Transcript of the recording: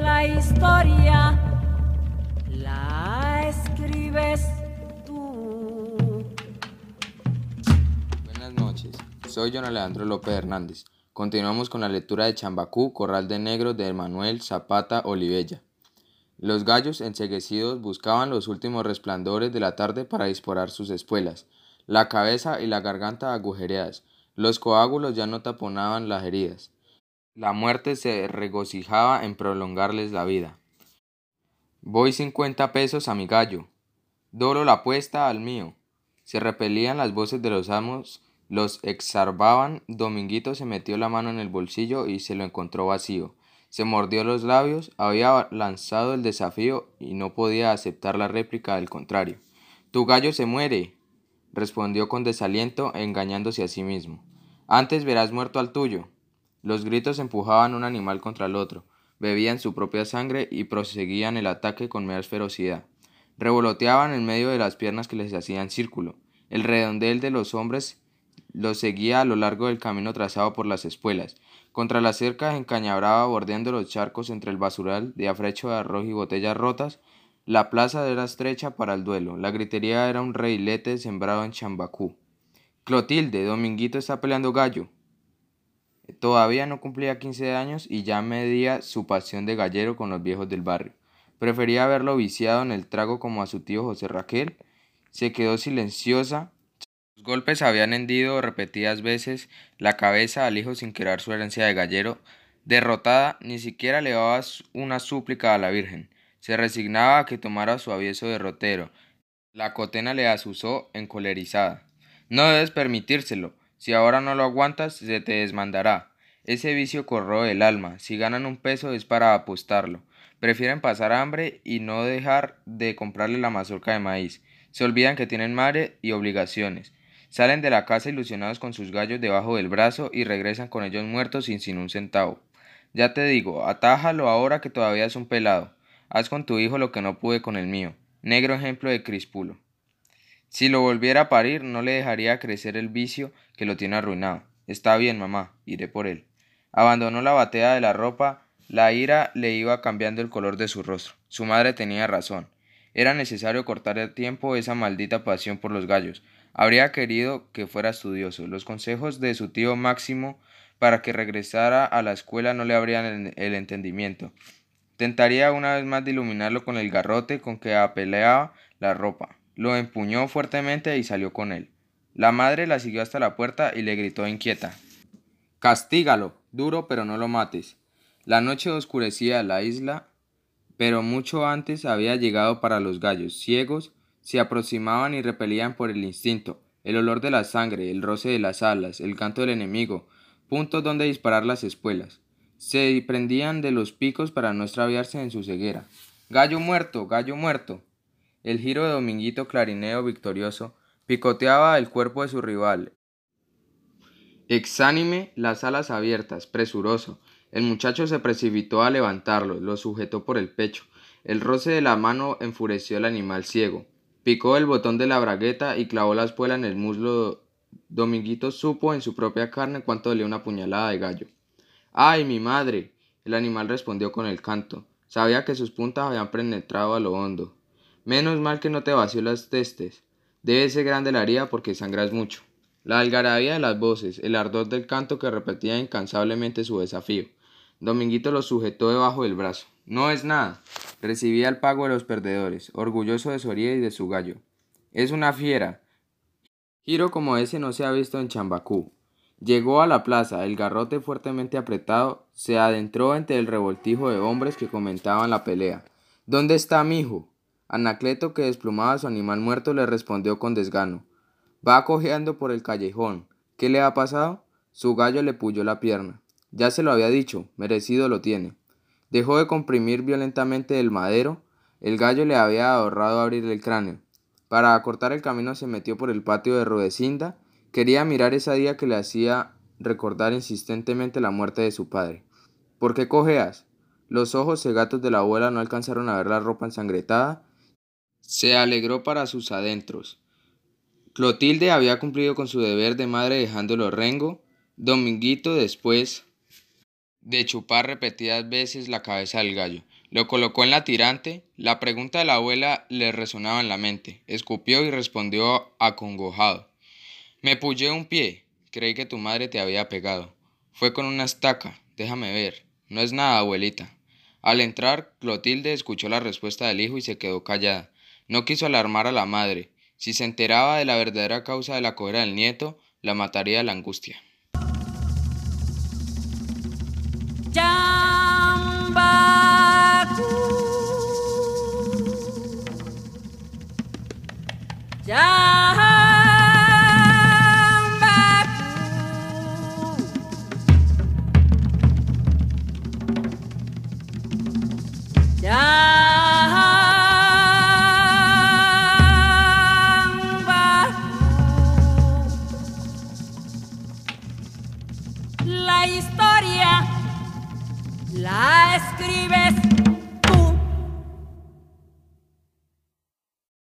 La historia soy John Alejandro López Hernández. Continuamos con la lectura de Chambacú, Corral de Negro de Manuel Zapata Olivella. Los gallos enseguecidos buscaban los últimos resplandores de la tarde para disparar sus espuelas, la cabeza y la garganta agujereadas. Los coágulos ya no taponaban las heridas. La muerte se regocijaba en prolongarles la vida. Voy cincuenta pesos a mi gallo. Dolo la apuesta al mío. Se repelían las voces de los amos, los exarbaban. Dominguito se metió la mano en el bolsillo y se lo encontró vacío. Se mordió los labios, había lanzado el desafío y no podía aceptar la réplica del contrario. Tu gallo se muere, respondió con desaliento, engañándose a sí mismo. Antes verás muerto al tuyo. Los gritos empujaban un animal contra el otro, bebían su propia sangre y proseguían el ataque con más ferocidad. Revoloteaban en medio de las piernas que les hacían círculo. El redondel de los hombres los seguía a lo largo del camino trazado por las espuelas. Contra las cercas encañabraba bordeando los charcos entre el basural de afrecho de arroz y botellas rotas. La plaza era estrecha para el duelo. La gritería era un reilete sembrado en Chambacú. Clotilde, Dominguito está peleando gallo. Todavía no cumplía quince años y ya medía su pasión de gallero con los viejos del barrio. Prefería haberlo viciado en el trago como a su tío José Raquel. Se quedó silenciosa. Sus golpes habían hendido repetidas veces la cabeza al hijo sin querer su herencia de gallero. Derrotada, ni siquiera le daba una súplica a la Virgen. Se resignaba a que tomara su avieso derrotero. La cotena le asusó encolerizada. No debes permitírselo. Si ahora no lo aguantas, se te desmandará. Ese vicio corroe el alma. Si ganan un peso es para apostarlo. Prefieren pasar hambre y no dejar de comprarle la mazorca de maíz. Se olvidan que tienen madre y obligaciones. Salen de la casa ilusionados con sus gallos debajo del brazo y regresan con ellos muertos sin sin un centavo. Ya te digo, atájalo ahora que todavía es un pelado. Haz con tu hijo lo que no pude con el mío. Negro ejemplo de crispulo. Si lo volviera a parir, no le dejaría crecer el vicio que lo tiene arruinado. Está bien, mamá, iré por él. Abandonó la batea de la ropa, la ira le iba cambiando el color de su rostro. Su madre tenía razón. Era necesario cortar a tiempo esa maldita pasión por los gallos. Habría querido que fuera estudioso. Los consejos de su tío Máximo para que regresara a la escuela no le abrían el entendimiento. Tentaría una vez más de iluminarlo con el garrote con que apeleaba la ropa. Lo empuñó fuertemente y salió con él. La madre la siguió hasta la puerta y le gritó inquieta. Castígalo, duro, pero no lo mates. La noche oscurecía la isla, pero mucho antes había llegado para los gallos. Ciegos, se aproximaban y repelían por el instinto. El olor de la sangre, el roce de las alas, el canto del enemigo, puntos donde disparar las espuelas. Se prendían de los picos para no extraviarse en su ceguera. Gallo muerto, gallo muerto. El giro de Dominguito clarineo victorioso picoteaba el cuerpo de su rival. Exánime, las alas abiertas, presuroso. El muchacho se precipitó a levantarlo, lo sujetó por el pecho. El roce de la mano enfureció al animal ciego. Picó el botón de la bragueta y clavó la espuela en el muslo. Dominguito supo en su propia carne cuánto dolía una puñalada de gallo. ¡Ay, mi madre! El animal respondió con el canto. Sabía que sus puntas habían penetrado a lo hondo. Menos mal que no te vació las testes. Debe ser grande la herida porque sangras mucho. La algarabía de las voces, el ardor del canto que repetía incansablemente su desafío. Dominguito lo sujetó debajo del brazo. No es nada. Recibía el pago de los perdedores, orgulloso de herida y de su gallo. Es una fiera. Giro como ese no se ha visto en Chambacú. Llegó a la plaza, el garrote fuertemente apretado, se adentró entre el revoltijo de hombres que comentaban la pelea. ¿Dónde está mi hijo? Anacleto, que desplumaba a su animal muerto, le respondió con desgano. Va cojeando por el callejón. ¿Qué le ha pasado? Su gallo le puyó la pierna. Ya se lo había dicho, merecido lo tiene. Dejó de comprimir violentamente el madero, El gallo le había ahorrado abrir el cráneo. Para acortar el camino se metió por el patio de Rudecinda. Quería mirar esa día que le hacía recordar insistentemente la muerte de su padre. ¿Por qué cojeas? Los ojos cegatos de la abuela no alcanzaron a ver la ropa ensangretada. Se alegró para sus adentros. Clotilde había cumplido con su deber de madre dejándolo rengo. Dominguito después de chupar repetidas veces la cabeza del gallo. Lo colocó en la tirante. La pregunta de la abuela le resonaba en la mente. Escupió y respondió acongojado. Me puyé un pie. Creí que tu madre te había pegado. Fue con una estaca. Déjame ver. No es nada, abuelita. Al entrar, Clotilde escuchó la respuesta del hijo y se quedó callada. No quiso alarmar a la madre. Si se enteraba de la verdadera causa de la cólera del nieto, la mataría la angustia. La escribes